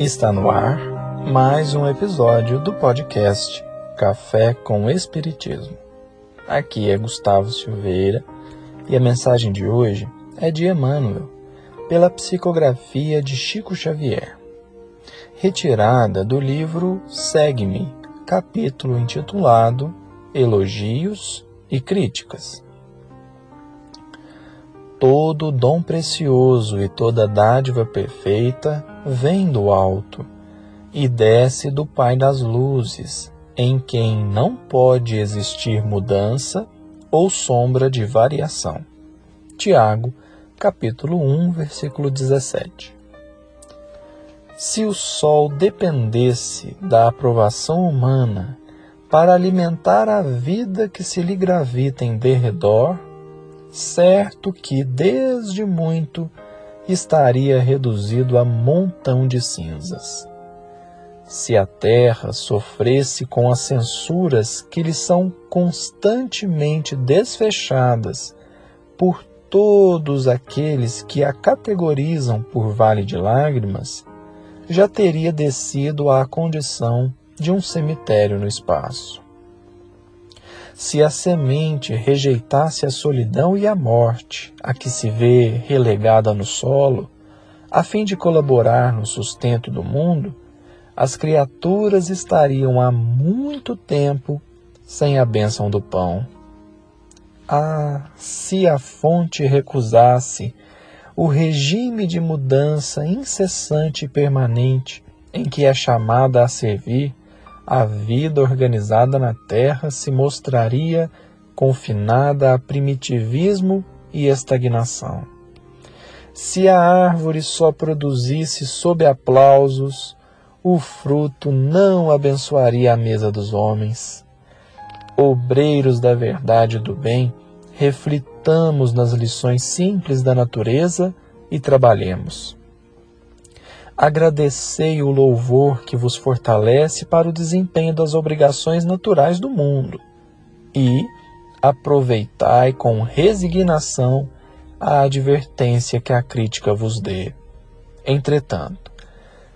Está no ar mais um episódio do podcast Café com Espiritismo. Aqui é Gustavo Silveira e a mensagem de hoje é de Emmanuel, pela psicografia de Chico Xavier, retirada do livro Segue-me, capítulo intitulado Elogios e Críticas. Todo dom precioso e toda dádiva perfeita vem do alto e desce do Pai das luzes, em quem não pode existir mudança ou sombra de variação. Tiago, capítulo 1, versículo 17. Se o sol dependesse da aprovação humana para alimentar a vida que se lhe gravita em derredor, certo que desde muito estaria reduzido a montão de cinzas. Se a terra sofresse com as censuras que lhe são constantemente desfechadas por todos aqueles que a categorizam por vale de lágrimas, já teria descido à condição de um cemitério no espaço. Se a semente rejeitasse a solidão e a morte a que se vê relegada no solo, a fim de colaborar no sustento do mundo, as criaturas estariam há muito tempo sem a bênção do pão. Ah, se a fonte recusasse o regime de mudança incessante e permanente em que é chamada a servir, a vida organizada na Terra se mostraria confinada a primitivismo e estagnação. Se a árvore só produzisse sob aplausos, o fruto não abençoaria a mesa dos homens. Obreiros da verdade e do bem, reflitamos nas lições simples da natureza e trabalhemos agradecei o louvor que vos fortalece para o desempenho das obrigações naturais do mundo e aproveitai com resignação a advertência que a crítica vos dê. Entretanto,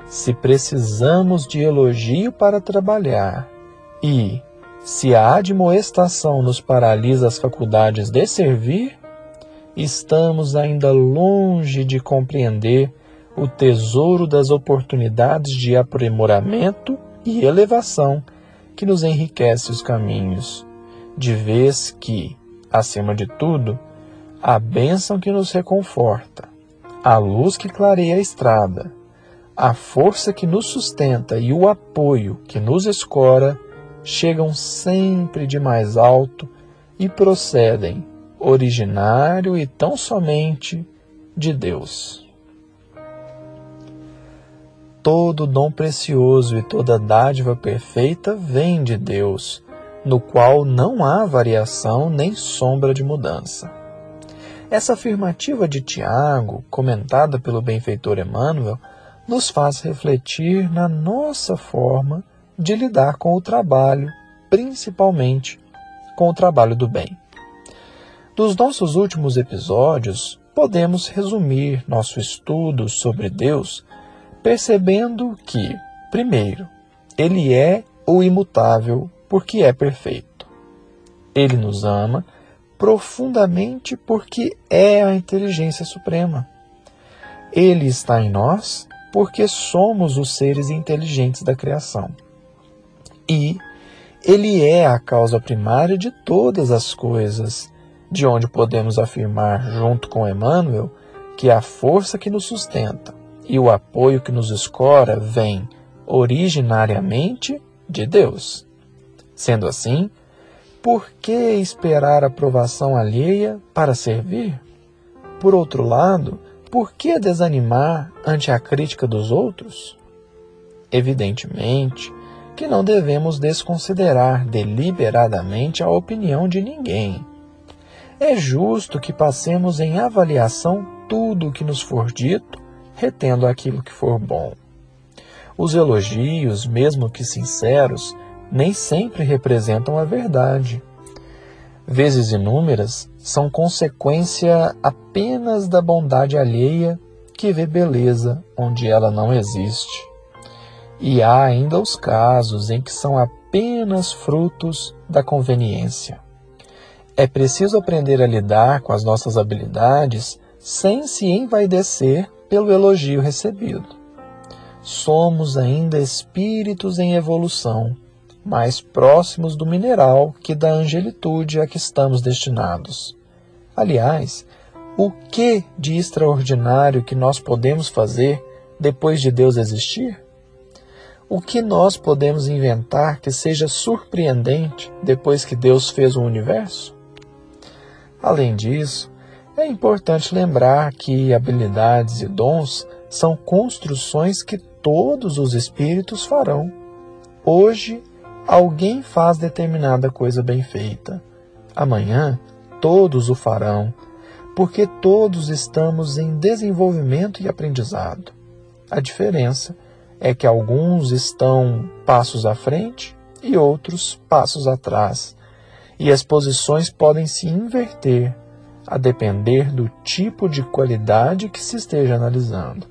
se precisamos de elogio para trabalhar e se a admoestação nos paralisa as faculdades de servir, estamos ainda longe de compreender o tesouro das oportunidades de aprimoramento e elevação que nos enriquece os caminhos, de vez que, acima de tudo, a bênção que nos reconforta, a luz que clareia a estrada, a força que nos sustenta e o apoio que nos escora chegam sempre de mais alto e procedem, originário e tão somente, de Deus todo dom precioso e toda dádiva perfeita vem de Deus, no qual não há variação nem sombra de mudança. Essa afirmativa de Tiago, comentada pelo benfeitor Emmanuel, nos faz refletir na nossa forma de lidar com o trabalho, principalmente com o trabalho do bem. Dos nossos últimos episódios, podemos resumir nosso estudo sobre Deus percebendo que, primeiro, ele é o imutável porque é perfeito. Ele nos ama profundamente porque é a inteligência suprema. Ele está em nós porque somos os seres inteligentes da criação. E ele é a causa primária de todas as coisas, de onde podemos afirmar, junto com Emmanuel, que é a força que nos sustenta e o apoio que nos escora vem originariamente de Deus. Sendo assim, por que esperar aprovação alheia para servir? Por outro lado, por que desanimar ante a crítica dos outros? Evidentemente que não devemos desconsiderar deliberadamente a opinião de ninguém. É justo que passemos em avaliação tudo o que nos for dito retendo aquilo que for bom. Os elogios, mesmo que sinceros, nem sempre representam a verdade. Vezes inúmeras são consequência apenas da bondade alheia que vê beleza onde ela não existe. E há ainda os casos em que são apenas frutos da conveniência. É preciso aprender a lidar com as nossas habilidades sem se envaidecer pelo elogio recebido. Somos ainda espíritos em evolução, mais próximos do mineral que da angelitude a que estamos destinados. Aliás, o que de extraordinário que nós podemos fazer depois de Deus existir? O que nós podemos inventar que seja surpreendente depois que Deus fez o universo? Além disso, é importante lembrar que habilidades e dons são construções que todos os espíritos farão. Hoje, alguém faz determinada coisa bem feita. Amanhã, todos o farão, porque todos estamos em desenvolvimento e aprendizado. A diferença é que alguns estão passos à frente e outros passos atrás, e as posições podem se inverter a depender do tipo de qualidade que se esteja analisando.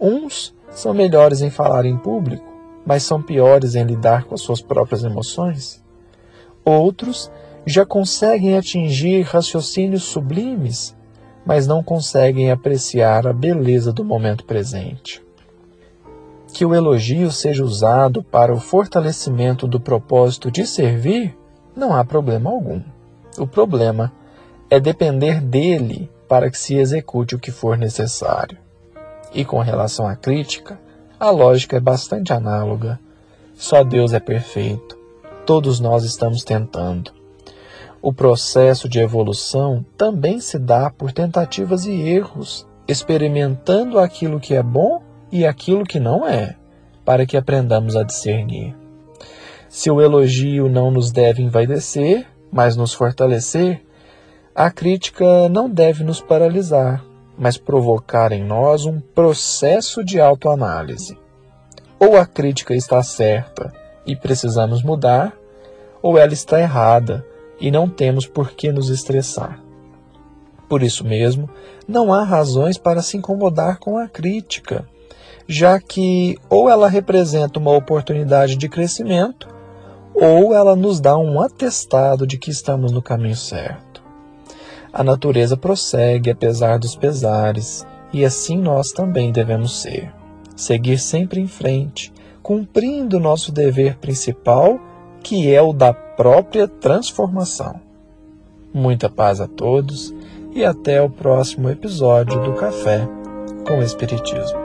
Uns são melhores em falar em público, mas são piores em lidar com as suas próprias emoções. Outros já conseguem atingir raciocínios sublimes, mas não conseguem apreciar a beleza do momento presente. Que o elogio seja usado para o fortalecimento do propósito de servir, não há problema algum. O problema é depender dele para que se execute o que for necessário. E com relação à crítica, a lógica é bastante análoga. Só Deus é perfeito. Todos nós estamos tentando. O processo de evolução também se dá por tentativas e erros, experimentando aquilo que é bom e aquilo que não é, para que aprendamos a discernir. Se o elogio não nos deve envaidecer, mas nos fortalecer, a crítica não deve nos paralisar, mas provocar em nós um processo de autoanálise. Ou a crítica está certa e precisamos mudar, ou ela está errada e não temos por que nos estressar. Por isso mesmo, não há razões para se incomodar com a crítica, já que ou ela representa uma oportunidade de crescimento, ou ela nos dá um atestado de que estamos no caminho certo. A natureza prossegue apesar dos pesares, e assim nós também devemos ser. Seguir sempre em frente, cumprindo nosso dever principal, que é o da própria transformação. Muita paz a todos e até o próximo episódio do Café com Espiritismo.